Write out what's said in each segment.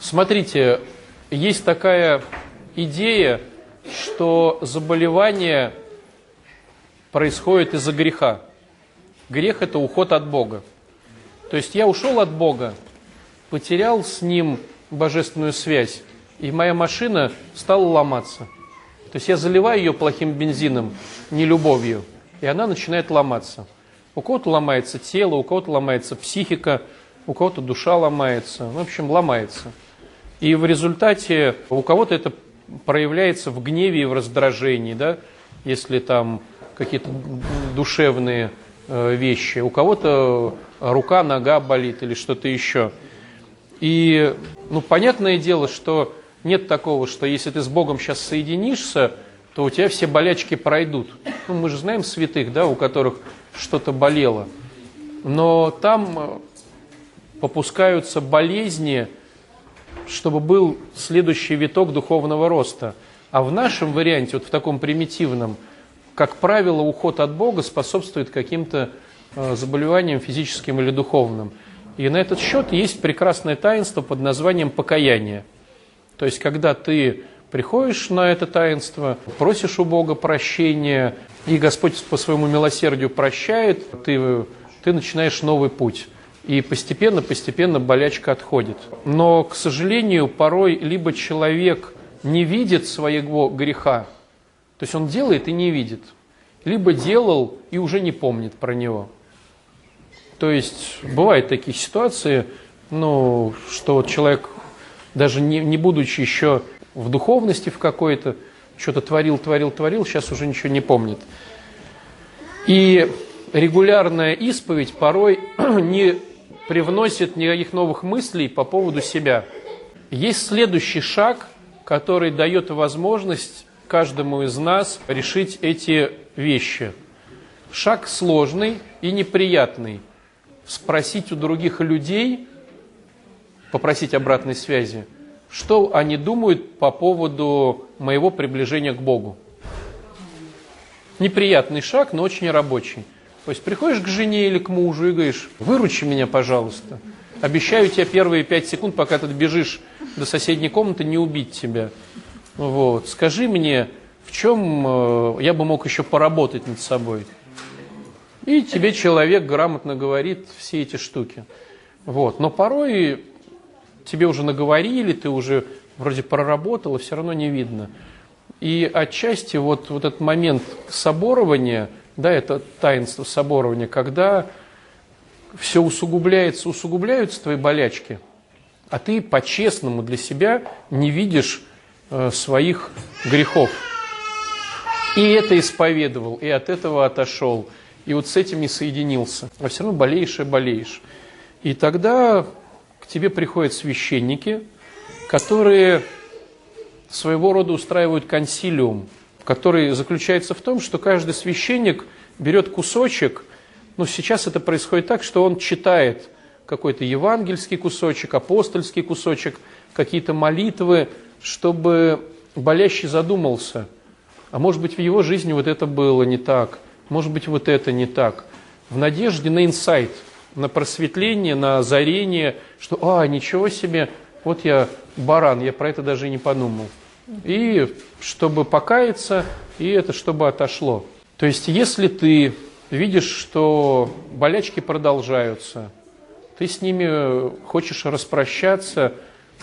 Смотрите, есть такая идея, что заболевание происходит из-за греха. Грех – это уход от Бога. То есть я ушел от Бога, потерял с Ним божественную связь, и моя машина стала ломаться. То есть я заливаю ее плохим бензином, не любовью, и она начинает ломаться. У кого-то ломается тело, у кого-то ломается психика, у кого-то душа ломается, в общем, ломается. И в результате у кого-то это проявляется в гневе и в раздражении, да, если там какие-то душевные э, вещи, у кого-то рука, нога болит или что-то еще. И, ну, понятное дело, что нет такого, что если ты с Богом сейчас соединишься, то у тебя все болячки пройдут. Ну, мы же знаем святых, да, у которых что-то болело. Но там э, попускаются болезни, чтобы был следующий виток духовного роста. А в нашем варианте, вот в таком примитивном, как правило, уход от Бога способствует каким-то э, заболеваниям физическим или духовным. И на этот счет есть прекрасное таинство под названием покаяние. То есть, когда ты приходишь на это таинство, просишь у Бога прощения, и Господь по своему милосердию прощает, ты, ты начинаешь новый путь. И постепенно-постепенно болячка отходит. Но, к сожалению, порой либо человек не видит своего греха, то есть он делает и не видит, либо делал и уже не помнит про него. То есть бывают такие ситуации, ну, что человек, даже не, не будучи еще в духовности в какой-то, что-то творил, творил, творил, сейчас уже ничего не помнит. И регулярная исповедь порой не привносит никаких новых мыслей по поводу себя. Есть следующий шаг, который дает возможность каждому из нас решить эти вещи. Шаг сложный и неприятный. Спросить у других людей, попросить обратной связи, что они думают по поводу моего приближения к Богу. Неприятный шаг, но очень рабочий. То есть приходишь к жене или к мужу и говоришь, выручи меня, пожалуйста. Обещаю тебе первые пять секунд, пока ты бежишь до соседней комнаты, не убить тебя. Вот. Скажи мне, в чем э, я бы мог еще поработать над собой. И тебе человек грамотно говорит все эти штуки. Вот. Но порой тебе уже наговорили, ты уже вроде проработал, и все равно не видно. И отчасти вот, вот этот момент соборования – да, это таинство соборования, когда все усугубляется, усугубляются твои болячки, а ты по-честному для себя не видишь э, своих грехов. И это исповедовал, и от этого отошел, и вот с этим не соединился. А все равно болеешь и болеешь. И тогда к тебе приходят священники, которые своего рода устраивают консилиум, который заключается в том, что каждый священник берет кусочек, ну сейчас это происходит так, что он читает какой-то евангельский кусочек, апостольский кусочек, какие-то молитвы, чтобы болящий задумался, а может быть в его жизни вот это было не так, может быть вот это не так, в надежде на инсайт, на просветление, на озарение, что, а, ничего себе, вот я баран, я про это даже и не подумал и чтобы покаяться, и это чтобы отошло. То есть, если ты видишь, что болячки продолжаются, ты с ними хочешь распрощаться,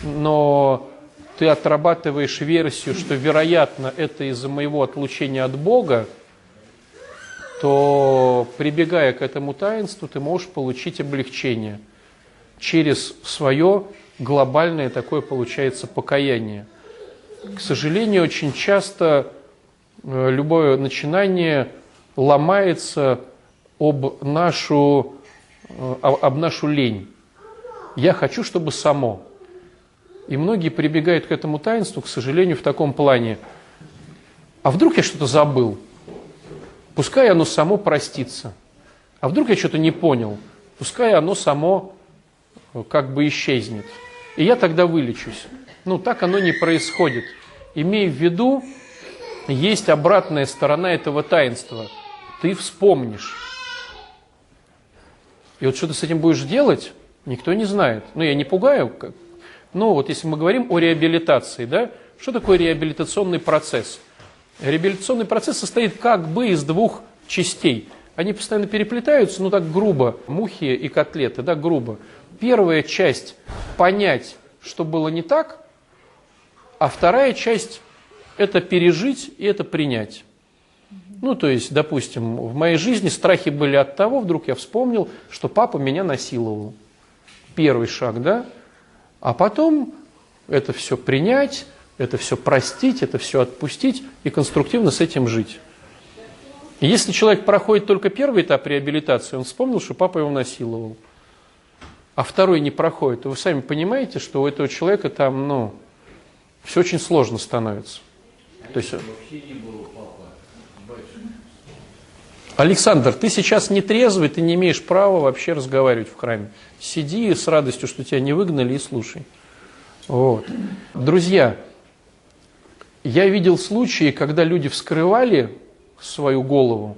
но ты отрабатываешь версию, что, вероятно, это из-за моего отлучения от Бога, то, прибегая к этому таинству, ты можешь получить облегчение через свое глобальное такое, получается, покаяние – к сожалению, очень часто э, любое начинание ломается об нашу, э, об нашу лень. Я хочу, чтобы само. И многие прибегают к этому таинству, к сожалению, в таком плане. А вдруг я что-то забыл? Пускай оно само простится. А вдруг я что-то не понял? Пускай оно само э, как бы исчезнет. И я тогда вылечусь. Ну, так оно не происходит. Имей в виду, есть обратная сторона этого таинства. Ты вспомнишь. И вот что ты с этим будешь делать, никто не знает. Ну, я не пугаю, Ну, вот если мы говорим о реабилитации, да, что такое реабилитационный процесс? Реабилитационный процесс состоит как бы из двух частей. Они постоянно переплетаются, ну так грубо, мухи и котлеты, да, грубо. Первая часть – понять, что было не так, а вторая часть – это пережить и это принять. Ну, то есть, допустим, в моей жизни страхи были от того, вдруг я вспомнил, что папа меня насиловал. Первый шаг, да? А потом это все принять, это все простить, это все отпустить и конструктивно с этим жить. Если человек проходит только первый этап реабилитации, он вспомнил, что папа его насиловал, а второй не проходит, то вы сами понимаете, что у этого человека там, ну, все очень сложно становится. То есть... Александр, ты сейчас не трезвый, ты не имеешь права вообще разговаривать в храме. Сиди с радостью, что тебя не выгнали, и слушай. Вот. Друзья, я видел случаи, когда люди вскрывали свою голову,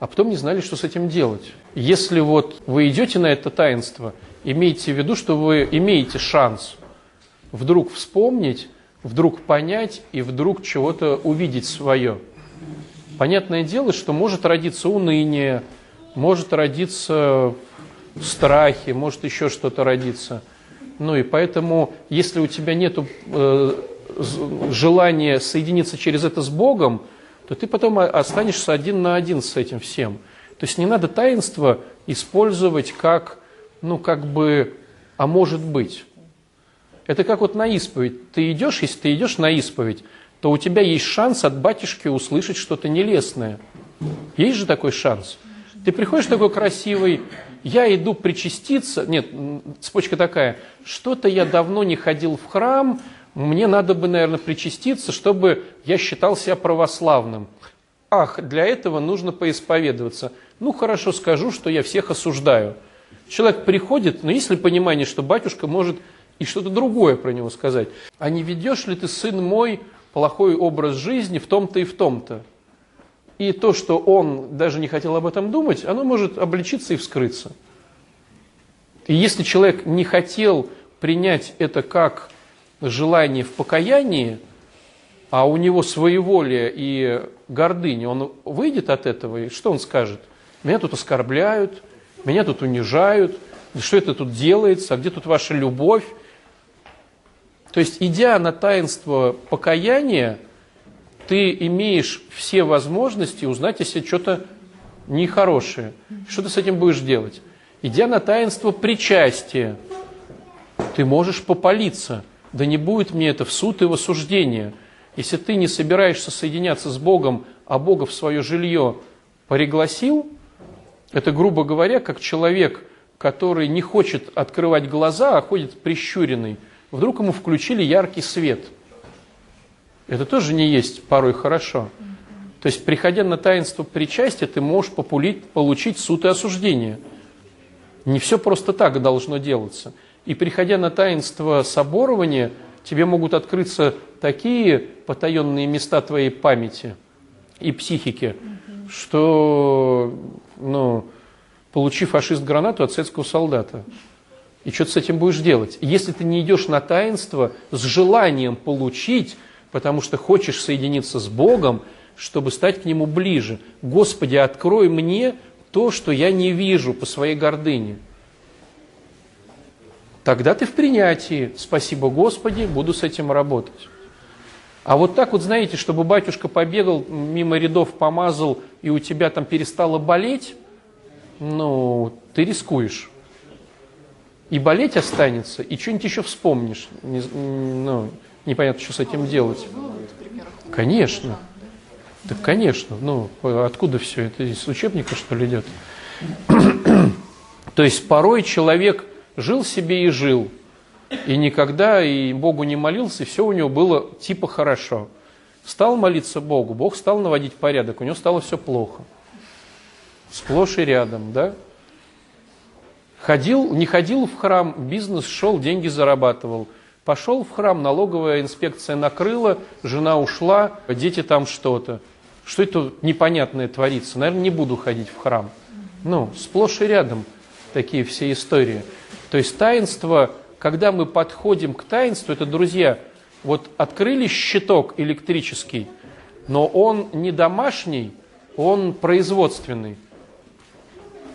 а потом не знали, что с этим делать. Если вот вы идете на это таинство, имейте в виду, что вы имеете шанс вдруг вспомнить, вдруг понять и вдруг чего-то увидеть свое. Понятное дело, что может родиться уныние, может родиться страхи, может еще что-то родиться. Ну и поэтому, если у тебя нет э, желания соединиться через это с Богом, то ты потом останешься один на один с этим всем. То есть не надо таинство использовать как, ну как бы, а может быть. Это как вот на исповедь. Ты идешь, если ты идешь на исповедь, то у тебя есть шанс от батюшки услышать что-то нелестное. Есть же такой шанс. Ты приходишь такой красивый, я иду причаститься, нет, цепочка такая, что-то я давно не ходил в храм, мне надо бы, наверное, причаститься, чтобы я считал себя православным. Ах, для этого нужно поисповедоваться. Ну, хорошо, скажу, что я всех осуждаю. Человек приходит, но есть ли понимание, что батюшка может и что-то другое про него сказать. А не ведешь ли ты, сын мой, плохой образ жизни в том-то и в том-то? И то, что он даже не хотел об этом думать, оно может обличиться и вскрыться. И если человек не хотел принять это как желание в покаянии, а у него своеволие и гордыня, он выйдет от этого, и что он скажет? Меня тут оскорбляют, меня тут унижают, что это тут делается, а где тут ваша любовь? То есть, идя на таинство покаяния, ты имеешь все возможности узнать, если что-то нехорошее. Что ты с этим будешь делать? Идя на таинство причастия, ты можешь попалиться. Да не будет мне это в суд и в осуждение. Если ты не собираешься соединяться с Богом, а Бога в свое жилье пригласил, это, грубо говоря, как человек, который не хочет открывать глаза, а ходит прищуренный – вдруг ему включили яркий свет. Это тоже не есть порой хорошо. То есть, приходя на таинство причастия, ты можешь популить, получить суд и осуждение. Не все просто так должно делаться. И приходя на таинство соборования, тебе могут открыться такие потаенные места твоей памяти и психики, что, ну, получи фашист гранату от советского солдата. И что ты с этим будешь делать? Если ты не идешь на таинство с желанием получить, потому что хочешь соединиться с Богом, чтобы стать к Нему ближе. Господи, открой мне то, что я не вижу по своей гордыне. Тогда ты в принятии. Спасибо, Господи, буду с этим работать. А вот так вот, знаете, чтобы батюшка побегал, мимо рядов помазал, и у тебя там перестало болеть, ну, ты рискуешь и болеть останется, и что-нибудь еще вспомнишь. Не, ну, непонятно, что с этим делать. Конечно. Так, конечно. Ну, откуда все это? Из учебника, что ли, идет? То есть порой человек жил себе и жил, и никогда и Богу не молился, и все у него было типа хорошо. Стал молиться Богу, Бог стал наводить порядок, у него стало все плохо. Сплошь и рядом, да? Ходил, не ходил в храм, бизнес шел, деньги зарабатывал. Пошел в храм, налоговая инспекция накрыла, жена ушла, дети там что-то. Что это непонятное творится? Наверное, не буду ходить в храм. Ну, сплошь и рядом такие все истории. То есть таинство когда мы подходим к таинству, это, друзья, вот открыли щиток электрический, но он не домашний, он производственный.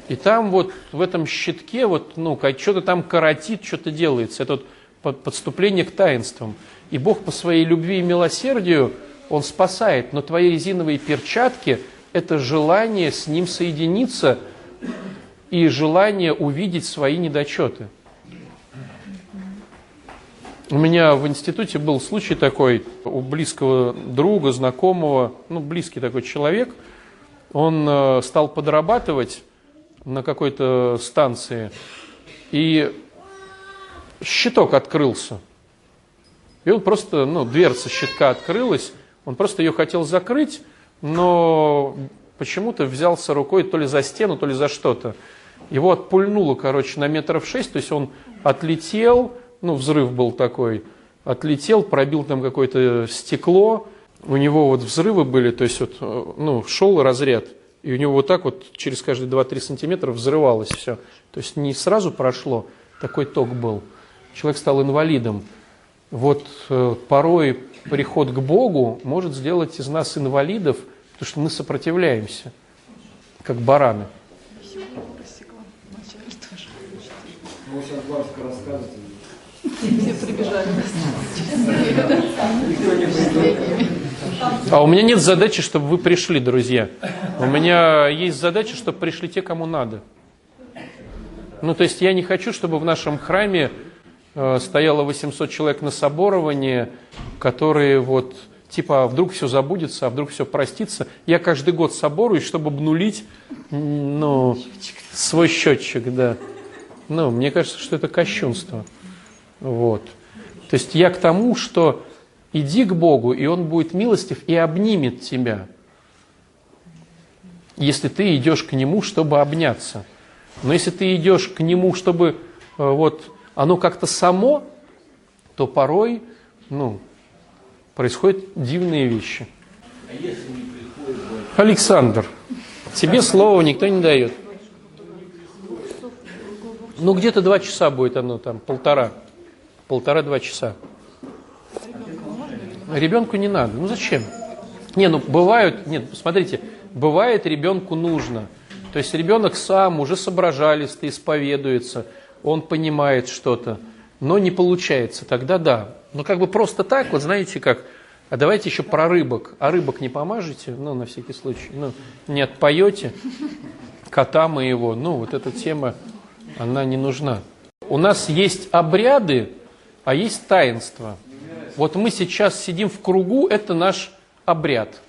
И там вот в этом щитке вот, ну, что-то там коротит, что-то делается. Это вот подступление к таинствам. И Бог по своей любви и милосердию, Он спасает. Но твои резиновые перчатки – это желание с Ним соединиться и желание увидеть свои недочеты. У меня в институте был случай такой, у близкого друга, знакомого, ну, близкий такой человек, он э, стал подрабатывать на какой-то станции, и щиток открылся. И он просто, ну, дверца щитка открылась, он просто ее хотел закрыть, но почему-то взялся рукой то ли за стену, то ли за что-то. Его отпульнуло, короче, на метров шесть, то есть он отлетел, ну, взрыв был такой, отлетел, пробил там какое-то стекло, у него вот взрывы были, то есть вот, ну, шел разряд, и у него вот так вот через каждые 2-3 сантиметра взрывалось все. То есть не сразу прошло, такой ток был. Человек стал инвалидом. Вот э, порой приход к Богу может сделать из нас инвалидов, потому что мы сопротивляемся, как бараны. Вы сейчас все прибежали. А у меня нет задачи, чтобы вы пришли, друзья. У меня есть задача, чтобы пришли те, кому надо. Ну, то есть я не хочу, чтобы в нашем храме э, стояло 800 человек на соборовании, которые вот, типа, а вдруг все забудется, а вдруг все простится. Я каждый год соборуюсь, чтобы обнулить, ну, свой счетчик, да. Ну, мне кажется, что это кощунство. Вот. То есть я к тому, что иди к Богу, и Он будет милостив и обнимет тебя, если ты идешь к Нему, чтобы обняться. Но если ты идешь к Нему, чтобы э, вот оно как-то само, то порой ну, происходят дивные вещи. Александр, тебе слова никто не дает. Ну, где-то два часа будет оно там, полтора полтора-два часа. Ребенку не надо. Ну зачем? Не, ну бывают, нет, смотрите, бывает ребенку нужно. То есть ребенок сам уже соображалистый, исповедуется, он понимает что-то, но не получается, тогда да. Но как бы просто так, вот знаете как, а давайте еще про рыбок. А рыбок не помажете, ну, на всякий случай, ну, не отпоете кота моего, ну, вот эта тема, она не нужна. У нас есть обряды, а есть таинство. Вот мы сейчас сидим в кругу, это наш обряд.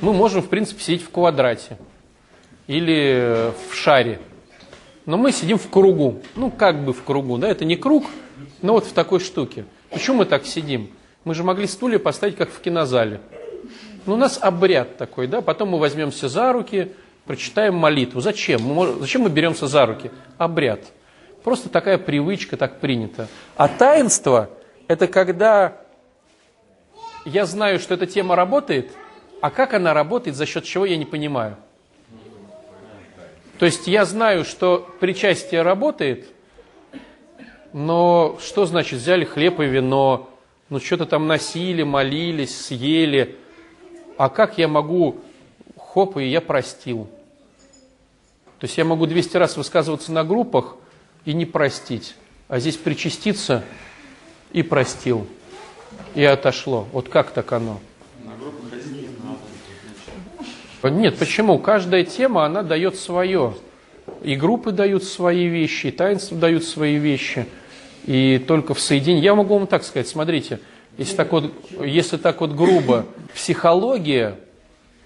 Мы можем, в принципе, сидеть в квадрате или в шаре. Но мы сидим в кругу. Ну, как бы в кругу, да, это не круг, но вот в такой штуке. Почему мы так сидим? Мы же могли стулья поставить, как в кинозале. Ну, у нас обряд такой, да, потом мы возьмемся за руки, прочитаем молитву. Зачем? Мы, зачем мы беремся за руки? Обряд. Просто такая привычка, так принято. А таинство – это когда я знаю, что эта тема работает, а как она работает, за счет чего я не понимаю. То есть я знаю, что причастие работает, но что значит взяли хлеб и вино, ну что-то там носили, молились, съели, а как я могу, хоп, и я простил. То есть я могу 200 раз высказываться на группах, и не простить. А здесь причаститься и простил, и отошло. Вот как так оно? Нет, почему? Каждая тема, она дает свое. И группы дают свои вещи, и таинства дают свои вещи. И только в соединении... Я могу вам так сказать, смотрите, если так вот, если так вот грубо, психология,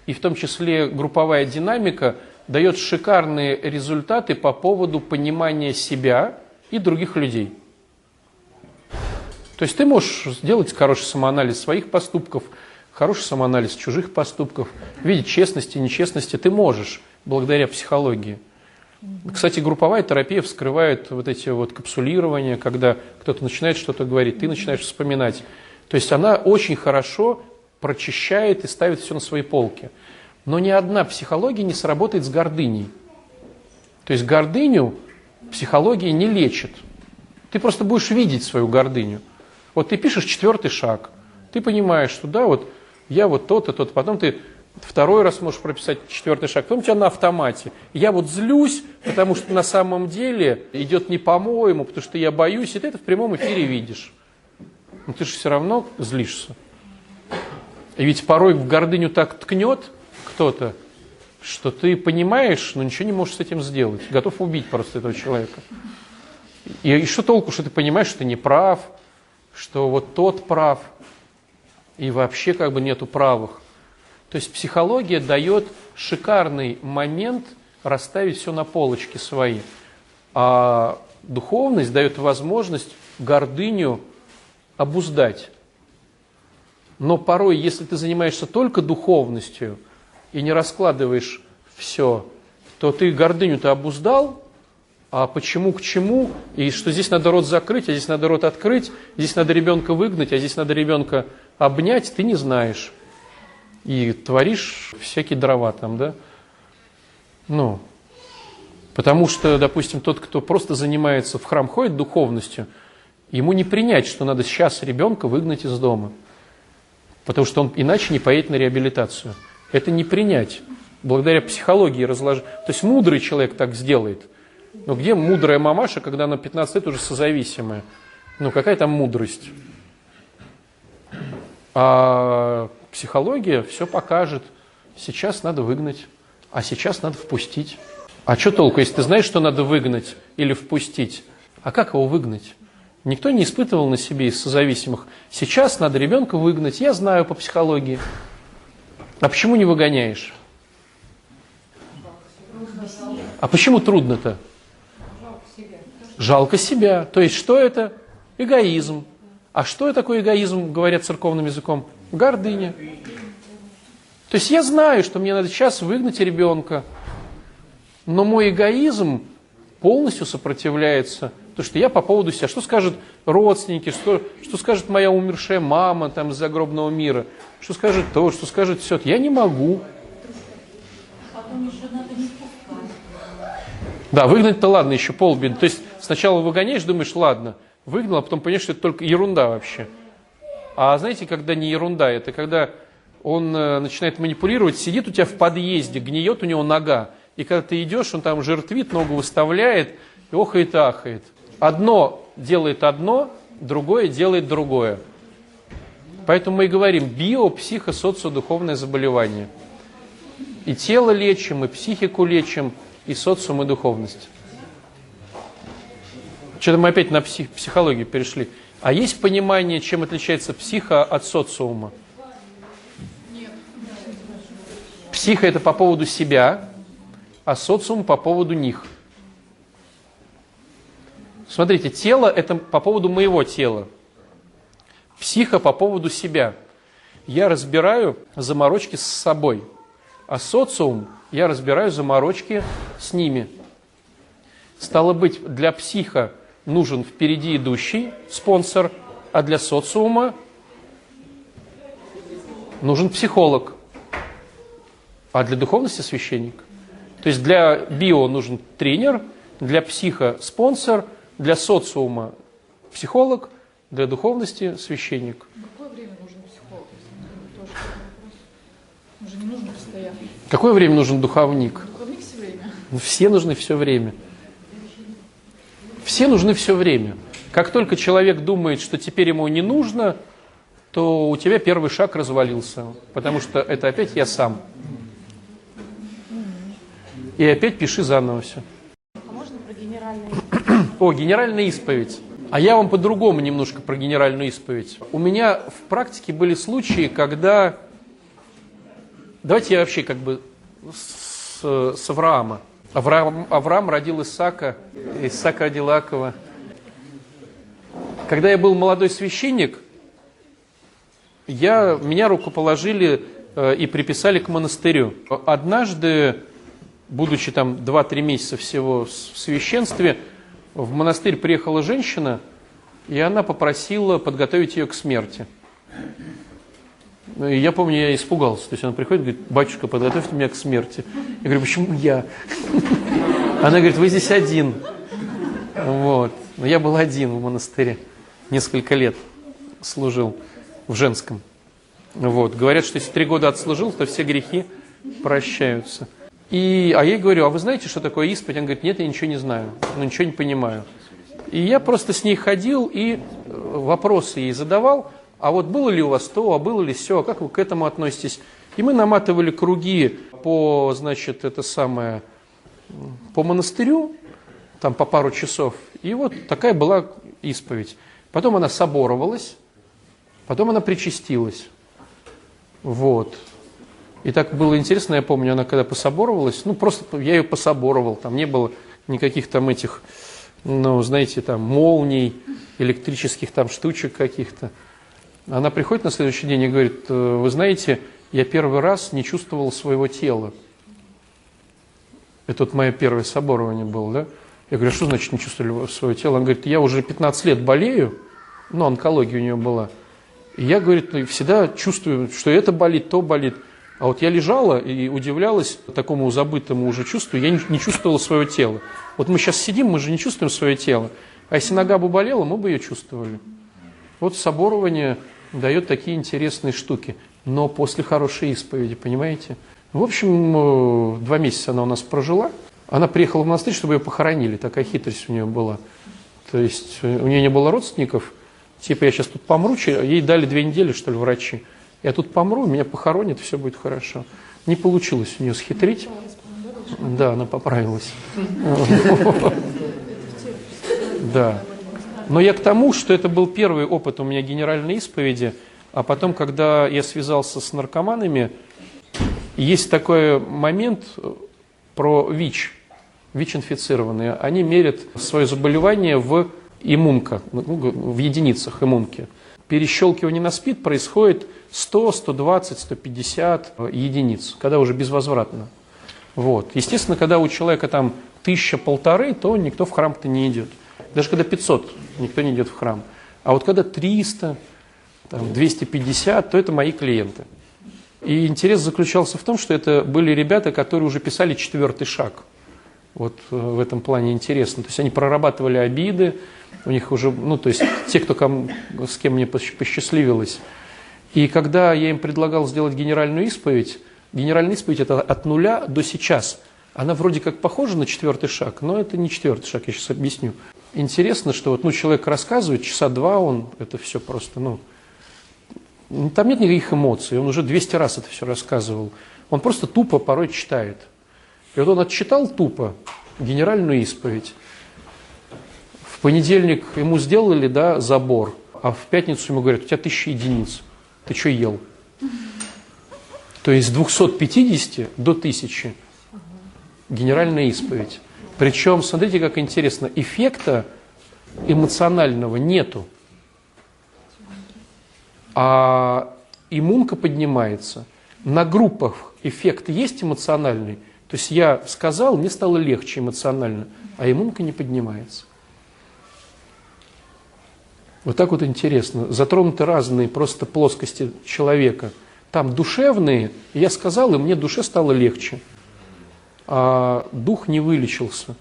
и в том числе групповая динамика – дает шикарные результаты по поводу понимания себя и других людей. То есть ты можешь сделать хороший самоанализ своих поступков, хороший самоанализ чужих поступков, видеть честности, нечестности. Ты можешь благодаря психологии. Кстати, групповая терапия вскрывает вот эти вот капсулирования, когда кто-то начинает что-то говорить, ты начинаешь вспоминать. То есть она очень хорошо прочищает и ставит все на свои полки. Но ни одна психология не сработает с гордыней. То есть гордыню психология не лечит. Ты просто будешь видеть свою гордыню. Вот ты пишешь четвертый шаг, ты понимаешь, что да, вот я вот тот и тот, потом ты второй раз можешь прописать четвертый шаг, потом у тебя на автомате. Я вот злюсь, потому что на самом деле идет не по-моему, потому что я боюсь, и ты это в прямом эфире видишь. Но ты же все равно злишься. И ведь порой в гордыню так ткнет кто-то, что ты понимаешь, но ничего не можешь с этим сделать. Готов убить просто этого человека. И, и что толку, что ты понимаешь, что ты не прав, что вот тот прав, и вообще как бы нету правых. То есть психология дает шикарный момент расставить все на полочке свои. А духовность дает возможность гордыню обуздать. Но порой, если ты занимаешься только духовностью и не раскладываешь все, то ты гордыню-то обуздал, а почему к чему, и что здесь надо рот закрыть, а здесь надо рот открыть, здесь надо ребенка выгнать, а здесь надо ребенка обнять, ты не знаешь. И творишь всякие дрова там, да? Ну, потому что, допустим, тот, кто просто занимается, в храм ходит духовностью, ему не принять, что надо сейчас ребенка выгнать из дома – потому что он иначе не поедет на реабилитацию. Это не принять. Благодаря психологии разложить. То есть мудрый человек так сделает. Но где мудрая мамаша, когда она 15 лет уже созависимая? Ну, какая там мудрость? А психология все покажет. Сейчас надо выгнать, а сейчас надо впустить. А что толку, если ты знаешь, что надо выгнать или впустить? А как его выгнать? Никто не испытывал на себе из созависимых. Сейчас надо ребенка выгнать. Я знаю по психологии. А почему не выгоняешь? А почему трудно-то? Жалко себя. То есть что это? Эгоизм. А что такое эгоизм, говорят церковным языком? Гордыня. То есть я знаю, что мне надо сейчас выгнать ребенка, но мой эгоизм полностью сопротивляется то, что я по поводу себя, что скажут родственники, что, что скажет моя умершая мама там из загробного мира, что скажет то, что скажет все. Я не могу. Да, выгнать-то ладно, еще полбеды. То есть сначала выгоняешь, думаешь, ладно, выгнал, а потом понимаешь, что это только ерунда вообще. А знаете, когда не ерунда, это когда он э, начинает манипулировать, сидит у тебя в подъезде, гниет у него нога, и когда ты идешь, он там жертвит, ногу выставляет, и охает ахает. Одно делает одно, другое делает другое. Поэтому мы и говорим био, психо, социодуховное заболевание. И тело лечим, и психику лечим, и социум, и духовность. Что-то мы опять на псих, психологию перешли. А есть понимание, чем отличается психо от социума? Психо это по поводу себя, а социум по поводу них – Смотрите, тело – это по поводу моего тела. Психо по поводу себя. Я разбираю заморочки с собой. А социум я разбираю заморочки с ними. Стало быть, для психа нужен впереди идущий спонсор, а для социума нужен психолог, а для духовности священник. То есть для био нужен тренер, для психа спонсор – для социума психолог, для духовности священник. Какое время нужен психолог? Тоже Он же не нужен постоянно. Какое время нужен духовник? Духовник все время. Ну, все нужны все время. Все нужны все время. Как только человек думает, что теперь ему не нужно, то у тебя первый шаг развалился, потому что это опять я сам. И опять пиши заново все. О, генеральная исповедь. А я вам по-другому немножко про генеральную исповедь. У меня в практике были случаи, когда... Давайте я вообще как бы с, с Авраама. Авраам, Авраам родил Исаака, Исаак родил Акова. Когда я был молодой священник, я, меня рукоположили э, и приписали к монастырю. Однажды, будучи там 2-3 месяца всего в священстве, в монастырь приехала женщина, и она попросила подготовить ее к смерти. И я помню, я испугался. То есть она приходит говорит, батюшка, подготовьте меня к смерти. Я говорю, почему я? Она говорит, вы здесь один. Вот. Но я был один в монастыре. Несколько лет служил в женском. Вот. Говорят, что если три года отслужил, то все грехи прощаются. И, а я ей говорю, а вы знаете, что такое исповедь? Она говорит, нет, я ничего не знаю, ну ничего не понимаю. И я просто с ней ходил и э, вопросы ей задавал, а вот было ли у вас то, а было ли все, а как вы к этому относитесь? И мы наматывали круги по, значит, это самое, по монастырю, там по пару часов. И вот такая была исповедь. Потом она соборовалась, потом она причастилась. Вот. И так было интересно, я помню, она когда пособоровалась, ну просто я ее пособоровал, там не было никаких там этих, ну знаете, там молний, электрических там штучек каких-то. Она приходит на следующий день и говорит, «Э, вы знаете, я первый раз не чувствовал своего тела. Это вот мое первое соборование было, да? Я говорю, а что значит не чувствовали свое тело? Он говорит, я уже 15 лет болею, ну, онкология у нее была. И я, говорит, всегда чувствую, что это болит, то болит. А вот я лежала и удивлялась такому забытому уже чувству, я не чувствовала свое тело. Вот мы сейчас сидим, мы же не чувствуем свое тело. А если нога бы болела, мы бы ее чувствовали. Вот соборование дает такие интересные штуки но после хорошей исповеди, понимаете? В общем, э, два месяца она у нас прожила. Она приехала в монастырь, чтобы ее похоронили. Такая хитрость у нее была. То есть э, у нее не было родственников. Типа я сейчас тут помру, ей дали две недели, что ли, врачи. Я тут помру, меня похоронят, все будет хорошо. Не получилось у нее схитрить. Да, она поправилась. Да. Но я к тому, что это был первый опыт у меня генеральной исповеди – а потом, когда я связался с наркоманами, есть такой момент про ВИЧ, ВИЧ-инфицированные. Они мерят свое заболевание в иммунка, ну, в единицах иммунки. Перещелкивание на СПИД происходит 100, 120, 150 единиц, когда уже безвозвратно. Вот. Естественно, когда у человека там тысяча-полторы, то никто в храм-то не идет. Даже когда 500, никто не идет в храм. А вот когда 300, там, 250, то это мои клиенты. И интерес заключался в том, что это были ребята, которые уже писали четвертый шаг. Вот э, в этом плане интересно. То есть они прорабатывали обиды, у них уже, ну, то есть те, кто кому, с кем мне посчастливилось. И когда я им предлагал сделать генеральную исповедь, генеральная исповедь это от нуля до сейчас. Она вроде как похожа на четвертый шаг, но это не четвертый шаг, я сейчас объясню. Интересно, что вот, ну, человек рассказывает, часа два он это все просто, ну, там нет никаких эмоций, он уже 200 раз это все рассказывал. Он просто тупо порой читает. И вот он отчитал тупо генеральную исповедь. В понедельник ему сделали да, забор, а в пятницу ему говорят, у тебя тысяча единиц, ты что ел? То есть с 250 до 1000 генеральная исповедь. Причем, смотрите, как интересно, эффекта эмоционального нету а иммунка поднимается. На группах эффект есть эмоциональный, то есть я сказал, мне стало легче эмоционально, а иммунка не поднимается. Вот так вот интересно. Затронуты разные просто плоскости человека. Там душевные, я сказал, и мне душе стало легче. А дух не вылечился.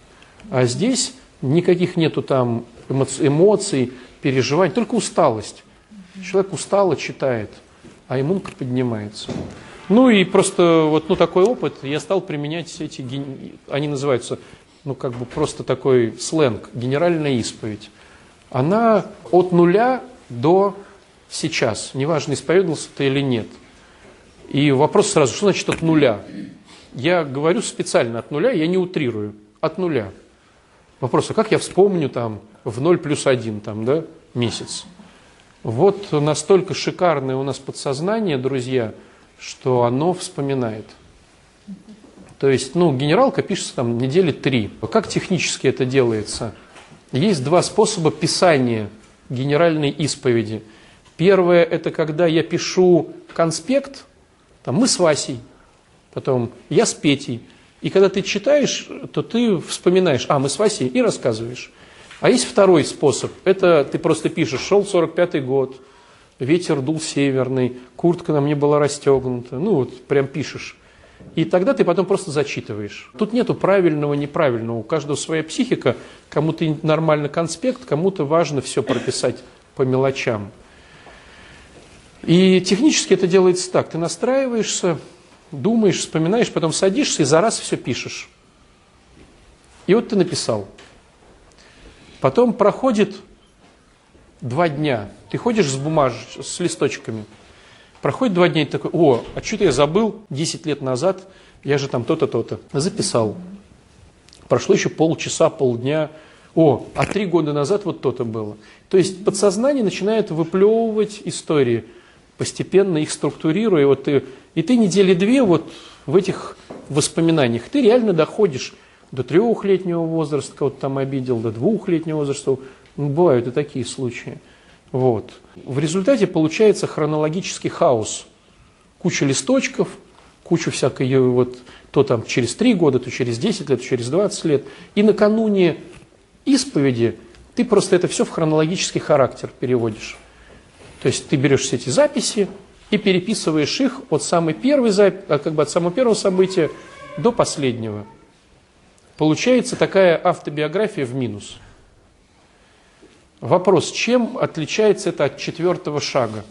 А здесь никаких нету там эмоций, переживаний, только усталость. Человек устало читает, а иммунка поднимается. Ну и просто вот ну, такой опыт, я стал применять эти, они называются, ну как бы просто такой сленг, генеральная исповедь. Она от нуля до сейчас, неважно, исповедовался ты или нет. И вопрос сразу, что значит от нуля? Я говорю специально от нуля, я не утрирую, от нуля. Вопрос, а как я вспомню там в 0 плюс 1 там, да, месяц? Вот настолько шикарное у нас подсознание, друзья, что оно вспоминает. То есть, ну, генералка пишется там недели три. Как технически это делается? Есть два способа писания генеральной исповеди. Первое – это когда я пишу конспект, там, мы с Васей, потом я с Петей. И когда ты читаешь, то ты вспоминаешь, а, мы с Васей, и рассказываешь. А есть второй способ. Это ты просто пишешь, шел 45-й год, ветер дул северный, куртка на мне была расстегнута. Ну вот прям пишешь. И тогда ты потом просто зачитываешь. Тут нету правильного, неправильного. У каждого своя психика. Кому-то нормально конспект, кому-то важно все прописать по мелочам. И технически это делается так. Ты настраиваешься, думаешь, вспоминаешь, потом садишься и за раз все пишешь. И вот ты написал. Потом проходит два дня. Ты ходишь с бумажечками, с листочками. Проходит два дня и такой, о, а что-то я забыл 10 лет назад, я же там то-то, то-то. Записал. Прошло еще полчаса, полдня. О, а три года назад вот то-то было. То есть подсознание начинает выплевывать истории, постепенно их структурируя. Вот ты, и ты недели две вот в этих воспоминаниях, ты реально доходишь до трехлетнего возраста, кого-то там обидел, до двухлетнего возраста. Ну, бывают и такие случаи. Вот. В результате получается хронологический хаос. Куча листочков, куча всякой, вот, то там через три года, то через 10 лет, то через 20 лет. И накануне исповеди ты просто это все в хронологический характер переводишь. То есть ты берешь все эти записи и переписываешь их от самой первой, а, как бы от самого первого события до последнего. Получается такая автобиография в минус. Вопрос, чем отличается это от четвертого шага?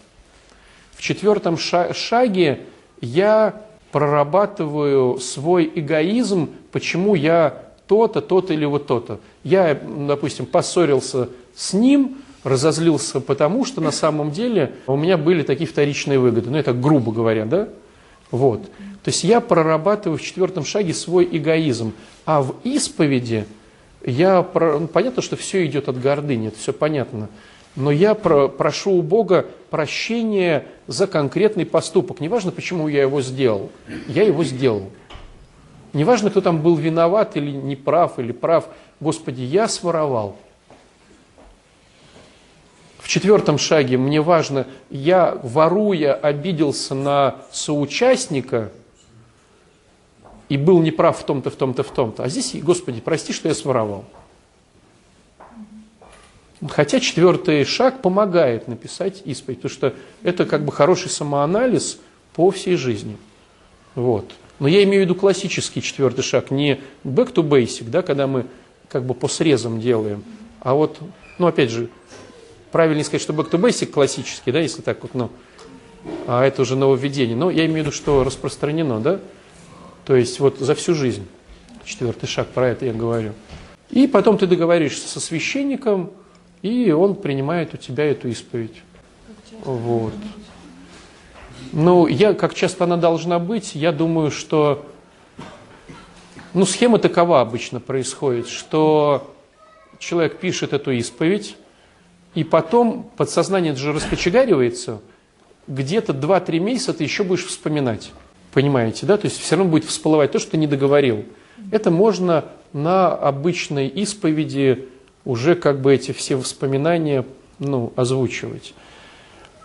В четвертом шаге я прорабатываю свой эгоизм, почему я то-то, то-то или вот то-то. Я, допустим, поссорился с ним, разозлился потому, что на самом деле у меня были такие вторичные выгоды. Ну, это грубо говоря, да? Вот. То есть я прорабатываю в четвертом шаге свой эгоизм. А в исповеди я, ну, понятно, что все идет от гордыни, это все понятно. Но я про, прошу у Бога прощения за конкретный поступок. Неважно, почему я его сделал. Я его сделал. Неважно, кто там был виноват или не прав, или прав. Господи, я своровал. В четвертом шаге мне важно, я, воруя, обиделся на соучастника – и был неправ в том-то, в том-то, в том-то. А здесь, Господи, прости, что я своровал. Хотя четвертый шаг помогает написать исповедь, потому что это как бы хороший самоанализ по всей жизни. Вот. Но я имею в виду классический четвертый шаг, не back to basic, да, когда мы как бы по срезам делаем, а вот, ну опять же, правильнее сказать, что back to basic классический, да, если так вот, ну, а это уже нововведение. Но я имею в виду, что распространено, да, то есть вот за всю жизнь. Четвертый шаг, про это я говорю. И потом ты договоришься со священником, и он принимает у тебя эту исповедь. Вот. Ну, я, как часто она должна быть, я думаю, что, ну, схема такова обычно происходит, что человек пишет эту исповедь, и потом подсознание же раскочегаривается, где-то 2-3 месяца ты еще будешь вспоминать. Понимаете, да? То есть все равно будет всплывать то, что ты не договорил. Это можно на обычной исповеди уже как бы эти все воспоминания ну, озвучивать.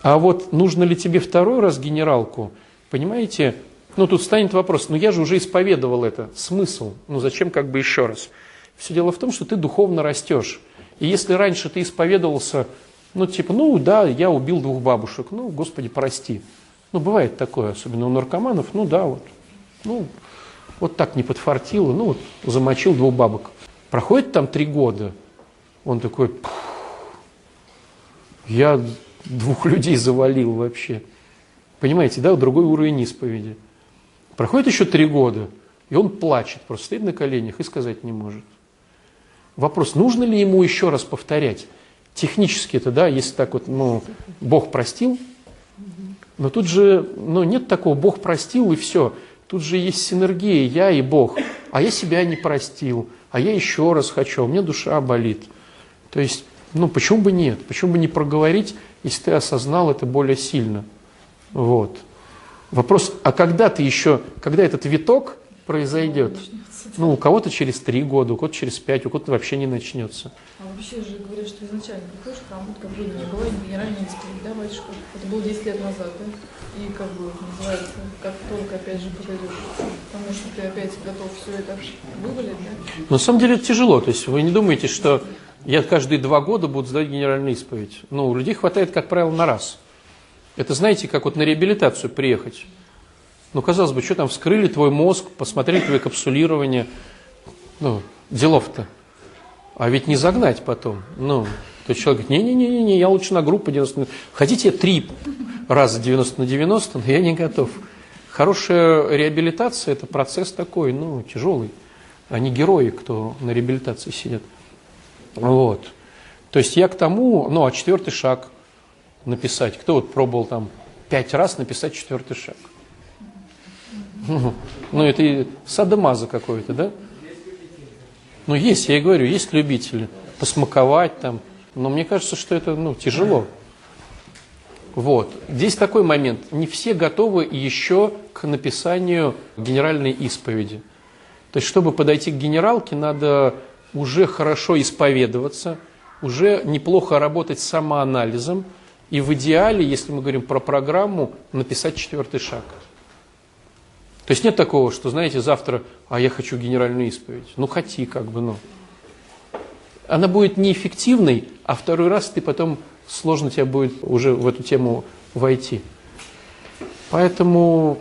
А вот нужно ли тебе второй раз генералку, понимаете, ну тут станет вопрос, ну я же уже исповедовал это, смысл, ну зачем как бы еще раз? Все дело в том, что ты духовно растешь. И если раньше ты исповедовался, ну типа, ну да, я убил двух бабушек, ну, Господи, прости. Ну, бывает такое, особенно у наркоманов, ну да, вот, ну, вот так не подфартило, ну, вот замочил двух бабок. Проходит там три года, он такой, я двух людей завалил вообще. Понимаете, да, другой уровень исповеди. Проходит еще три года, и он плачет, просто стоит на коленях и сказать не может. Вопрос, нужно ли ему еще раз повторять? Технически это, да, если так вот, ну, Бог простил, но тут же ну, нет такого, Бог простил и все. Тут же есть синергия, я и Бог. А я себя не простил, а я еще раз хочу, а у меня душа болит. То есть, ну почему бы нет? Почему бы не проговорить, если ты осознал это более сильно? Вот. Вопрос, а когда ты еще, когда этот виток произойдет? Ну, у кого-то через три года, у кого-то через пять, у кого-то вообще не начнется. А вообще же говорят, что изначально приходишь к работе, как бы не бывает генеральный исповедь, да, батюшка? Это было 10 лет назад, да? И как бы называется, как только опять же подойдешь, потому что ты опять готов все это вывалить, да? На самом деле это тяжело, то есть вы не думаете, что я каждые два года буду сдать генеральную исповедь. Ну, у людей хватает, как правило, на раз. Это знаете, как вот на реабилитацию приехать. Ну, казалось бы, что там, вскрыли твой мозг, посмотрели твое капсулирование. Ну, делов-то. А ведь не загнать потом. Ну, то есть человек говорит, не-не-не, я лучше на группу 90 Хотите три раза 90 на 90, но я не готов. Хорошая реабилитация – это процесс такой, ну, тяжелый. Они герои, кто на реабилитации сидят. Вот. То есть я к тому, ну, а четвертый шаг написать. Кто вот пробовал там пять раз написать четвертый шаг? Ну, это садомаза какой-то, да? Ну, есть, я и говорю, есть любители. Посмаковать там. Но мне кажется, что это, ну, тяжело. Вот. Здесь такой момент. Не все готовы еще к написанию генеральной исповеди. То есть, чтобы подойти к генералке, надо уже хорошо исповедоваться, уже неплохо работать с самоанализом, и в идеале, если мы говорим про программу, написать четвертый шаг. То есть нет такого, что, знаете, завтра, а я хочу генеральную исповедь. Ну, хоти, как бы, ну. Она будет неэффективной, а второй раз ты потом сложно тебе будет уже в эту тему войти. Поэтому,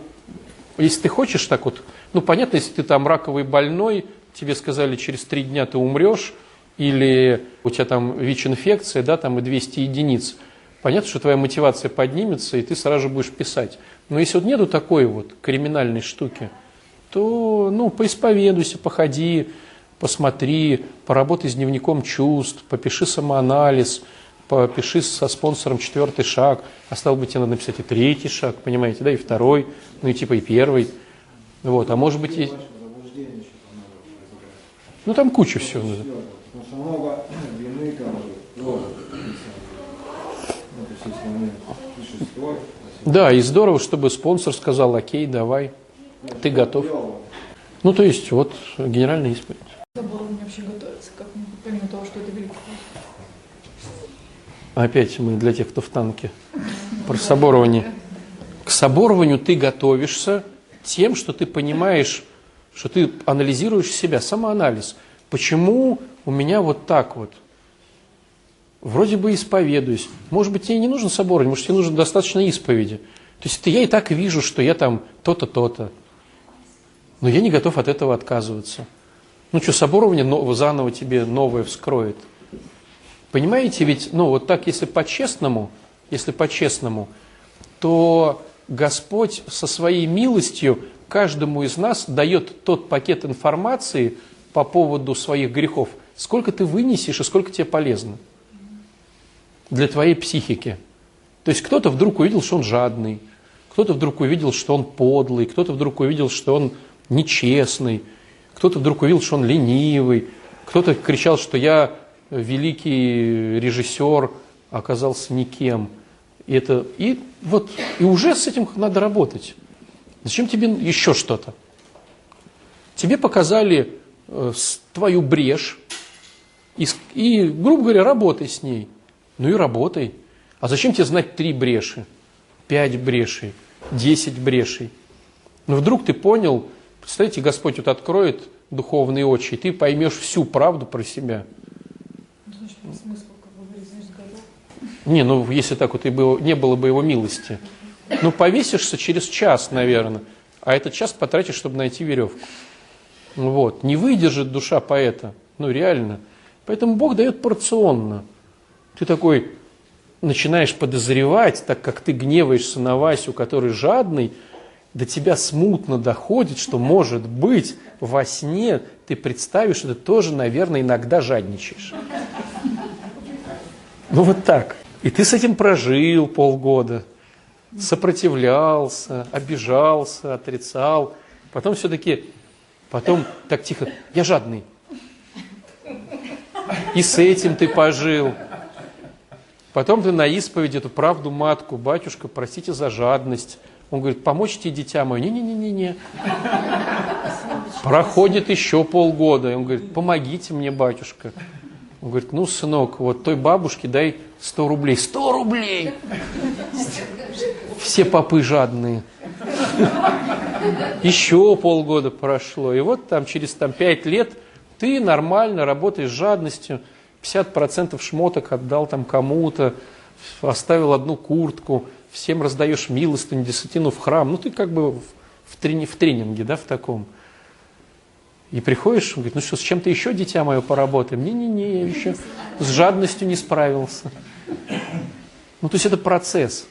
если ты хочешь так вот, ну, понятно, если ты там раковый больной, тебе сказали, через три дня ты умрешь, или у тебя там ВИЧ-инфекция, да, там и 200 единиц, понятно, что твоя мотивация поднимется, и ты сразу же будешь писать. Но если вот нету такой вот криминальной штуки, то, ну, поисповедуйся, походи, посмотри, поработай с дневником чувств, попиши самоанализ, попиши со спонсором четвертый шаг, а стал быть, тебе надо написать и третий шаг, понимаете, да, и второй, ну и типа и первый. Вот, а может быть и... Ну там куча всего. Потому что много вины там Да, и здорово, чтобы спонсор сказал, окей, давай, ты готов. Ну, то есть, вот генеральная исповедь. Забор мне вообще готовится, как помимо того, что это великий Опять мы для тех, кто в танке. Про соборование. К соборованию ты готовишься тем, что ты понимаешь, что ты анализируешь себя, самоанализ. Почему у меня вот так вот? Вроде бы исповедуюсь. Может быть, тебе не нужен соборование, может, тебе нужно достаточно исповеди. То есть это я и так вижу, что я там то-то, то-то. Но я не готов от этого отказываться. Ну что, соборование заново тебе новое вскроет. Понимаете, ведь, ну вот так, если по-честному, если по-честному, то Господь со своей милостью каждому из нас дает тот пакет информации по поводу своих грехов, сколько ты вынесешь и сколько тебе полезно для твоей психики. То есть кто-то вдруг увидел, что он жадный, кто-то вдруг увидел, что он подлый, кто-то вдруг увидел, что он нечестный, кто-то вдруг увидел, что он ленивый, кто-то кричал, что я великий режиссер оказался никем. И, это, и, вот, и уже с этим надо работать. Зачем тебе еще что-то? Тебе показали э, твою брешь, и, и, грубо говоря, работай с ней. Ну и работай. А зачем тебе знать три бреши, пять брешей, десять брешей? Ну вдруг ты понял, представляете, Господь вот откроет духовные очи, и ты поймешь всю правду про себя – Не, ну если так вот и было, не было бы его милости. Ну повесишься через час, наверное, а этот час потратишь, чтобы найти веревку. Вот. Не выдержит душа поэта. Ну реально. Поэтому Бог дает порционно. Ты такой начинаешь подозревать, так как ты гневаешься на Васю, который жадный, до тебя смутно доходит, что, может быть, во сне ты представишь, что ты тоже, наверное, иногда жадничаешь. Ну вот так. И ты с этим прожил полгода, сопротивлялся, обижался, отрицал. Потом все-таки, потом так тихо, я жадный. И с этим ты пожил. Потом ты на исповедь эту правду матку, батюшка, простите за жадность. Он говорит, помочьте, дитя мое. Не-не-не-не-не. Проходит еще полгода. И он говорит, помогите мне, батюшка. Он говорит, ну, сынок, вот той бабушке дай 100 рублей. 100 рублей! Все попы жадные. Еще полгода прошло. И вот там через там, 5 лет ты нормально работаешь с жадностью. 50% шмоток отдал там кому-то, оставил одну куртку, всем раздаешь милостыню, десятину в храм. Ну, ты как бы в в, трени, в тренинге, да, в таком. И приходишь, он говорит, ну что, с чем-то еще, дитя мое, поработаем? Не-не-не, я еще с жадностью не справился. Ну, то есть это процесс.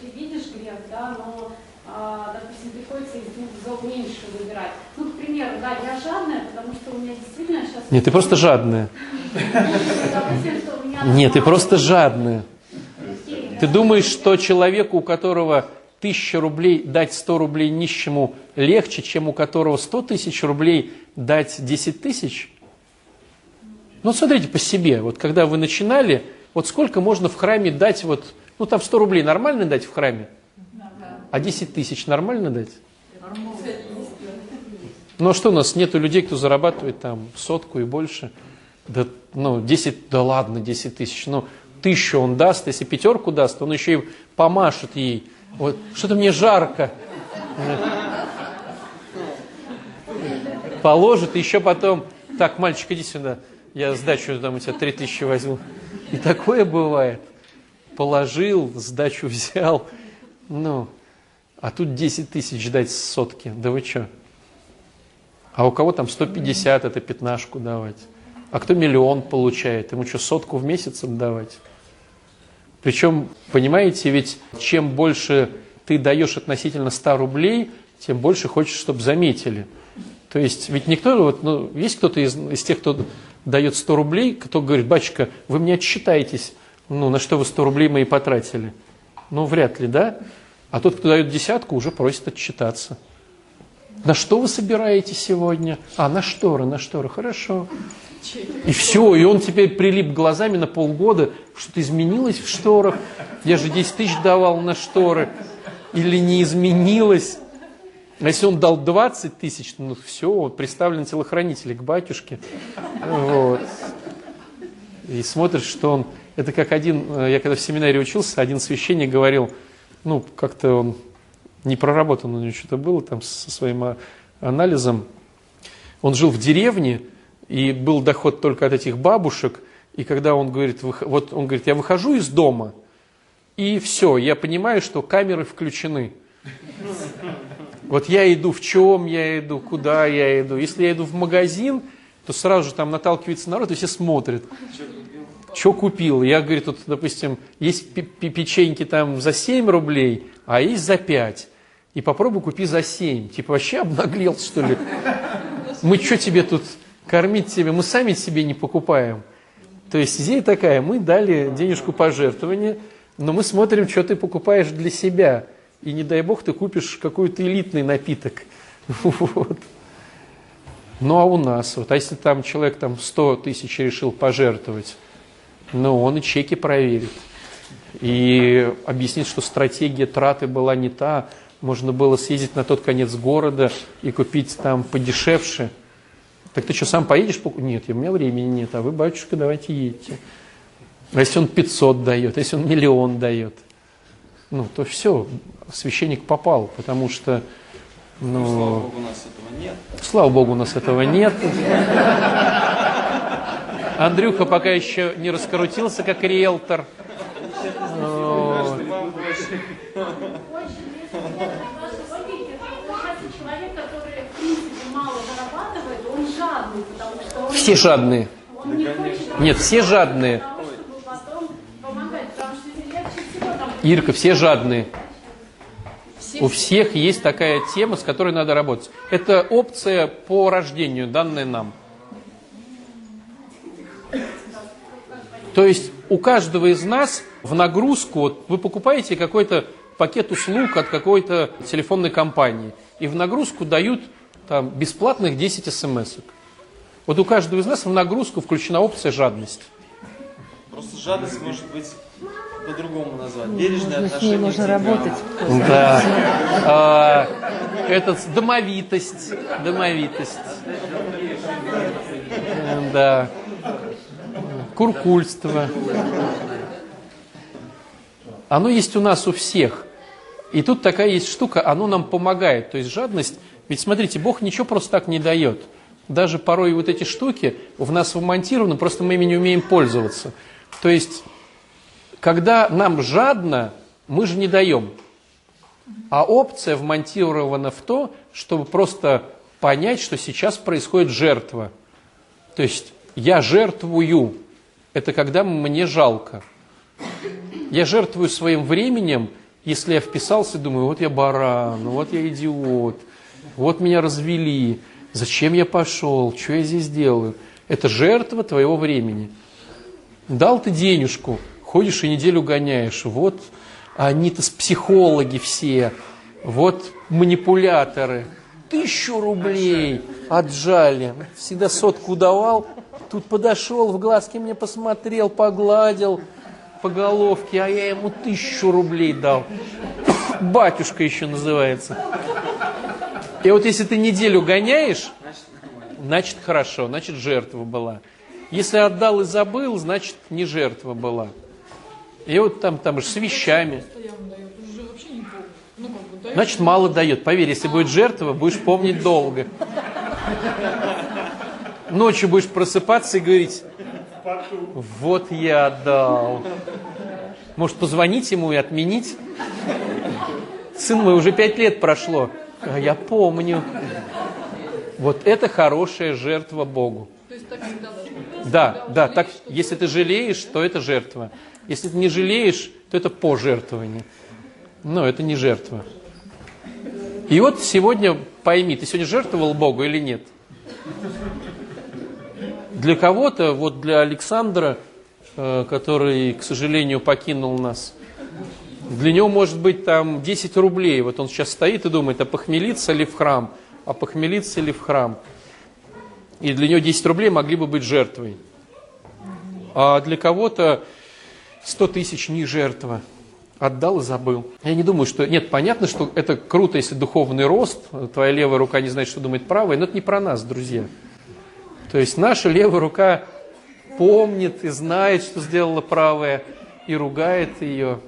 Ты видишь грех, да, но, а, допустим, приходится из двух зол меньше выбирать. Ну, к примеру, да, я жадная, потому что у меня действительно сейчас... Нет, ты просто жадная. Нет, ты просто жадная. Ты думаешь, что человеку, у которого тысяча рублей дать 100 рублей нищему легче, чем у которого 100 тысяч рублей дать 10 тысяч? Ну, смотрите по себе. Вот когда вы начинали, вот сколько можно в храме дать, вот, ну, там 100 рублей нормально дать в храме? А 10 тысяч нормально дать? Ну, а что у нас нету людей, кто зарабатывает там сотку и больше? Да, ну, 10, да ладно, 10 тысяч. Ну, тысячу он даст, если пятерку даст, он еще и помашет ей. Вот, что-то мне жарко. Положит, еще потом, так, мальчик, иди сюда, я сдачу там у тебя три тысячи возьму. И такое бывает. Положил, сдачу взял, ну, а тут 10 тысяч дать сотки, да вы что? А у кого там 150, это пятнашку давать. А кто миллион получает, ему что, сотку в месяц отдавать? Причем, понимаете, ведь чем больше ты даешь относительно 100 рублей, тем больше хочешь, чтобы заметили. То есть, ведь никто, вот, ну, есть кто-то из, из тех, кто дает 100 рублей, кто говорит, батюшка, вы мне отчитаетесь, ну, на что вы 100 рублей мои потратили? Ну, вряд ли, да? А тот, кто дает десятку, уже просит отчитаться. На что вы собираетесь сегодня? А, на шторы, на шторы. Хорошо. И все, и он теперь прилип глазами на полгода, что-то изменилось в шторах. Я же 10 тысяч давал на шторы. Или не изменилось. А если он дал 20 тысяч, ну все, он представлен телохранитель к батюшке. Вот. И смотришь, что он... Это как один... Я когда в семинаре учился, один священник говорил, ну, как-то он не проработан у него что-то было там со своим а, анализом. Он жил в деревне, и был доход только от этих бабушек, и когда он говорит, вот он говорит, я выхожу из дома, и все, я понимаю, что камеры включены. Вот я иду, в чем я иду, куда я иду. Если я иду в магазин, то сразу же там наталкивается народ, и все смотрят. Что купил? Я, говорю, тут, допустим, есть печеньки там за 7 рублей, а есть за 5. И попробуй купи за 7. Типа вообще обнаглел, что ли? Мы что тебе тут кормить себе? Мы сами себе не покупаем. То есть идея такая, мы дали денежку пожертвования, но мы смотрим, что ты покупаешь для себя. И не дай бог ты купишь какой-то элитный напиток. Вот. Ну а у нас, вот, а если там человек там 100 тысяч решил пожертвовать, ну он и чеки проверит. И объяснит, что стратегия траты была не та, можно было съездить на тот конец города и купить там подешевше. Так ты что, сам поедешь? Нет, у меня времени нет, а вы, батюшка, давайте едете. А если он 500 дает, а если он миллион дает? Ну, то все, священник попал, потому что... Ну, слава Богу, у нас этого нет. Слава Богу, у нас этого нет. Андрюха пока еще не раскрутился как риэлтор. Все жадные. Нет, все жадные. Ирка, все жадные. У всех есть такая тема, с которой надо работать. Это опция по рождению, данная нам. То есть у каждого из нас в нагрузку, вот вы покупаете какой-то пакет услуг от какой-то телефонной компании, и в нагрузку дают там бесплатных 10 смс -ок. Вот у каждого из нас в нагрузку включена опция жадность. Просто жадность может быть по-другому назвать. Бережное отношение. С ней можно работать. Да. А, этот домовитость. Домовитость. Да. Куркульство. Оно есть у нас у всех. И тут такая есть штука, оно нам помогает. То есть жадность, ведь смотрите, Бог ничего просто так не дает. Даже порой вот эти штуки в нас вмонтированы, просто мы ими не умеем пользоваться. То есть, когда нам жадно, мы же не даем. А опция вмонтирована в то, чтобы просто понять, что сейчас происходит жертва. То есть я жертвую. Это когда мне жалко. Я жертвую своим временем, если я вписался, думаю, вот я баран, вот я идиот, вот меня развели, зачем я пошел, что я здесь делаю. Это жертва твоего времени. Дал ты денежку, ходишь и неделю гоняешь, вот они-то психологи все, вот манипуляторы. Тысячу рублей отжали, всегда сотку давал, тут подошел, в глазки мне посмотрел, погладил по головке, а я ему тысячу рублей дал. Батюшка еще называется. И вот если ты неделю гоняешь, значит хорошо, значит жертва была. Если отдал и забыл, значит не жертва была. И вот там, там же с вещами. Ну. Значит, мало дает. Поверь, если будет жертва, будешь помнить долго. Ночью будешь просыпаться и говорить, вот я отдал. Может, позвонить ему и отменить? Сын мой, уже пять лет прошло. А я помню. Вот это хорошая жертва Богу. То есть так всегда должно быть. Да, да, так, если ты жалеешь, то это жертва. Если ты не жалеешь, то это пожертвование. Но это не жертва. И вот сегодня пойми, ты сегодня жертвовал Богу или нет? Для кого-то, вот для Александра, э, который, к сожалению, покинул нас, для него может быть там 10 рублей. Вот он сейчас стоит и думает, а похмелиться ли в храм? А похмелиться ли в храм? И для него 10 рублей могли бы быть жертвой. А для кого-то 100 тысяч не жертва. Отдал и забыл. Я не думаю, что... Нет, понятно, что это круто, если духовный рост, твоя левая рука не знает, что думает правая, но это не про нас, друзья. То есть наша левая рука помнит и знает, что сделала правая, и ругает ее.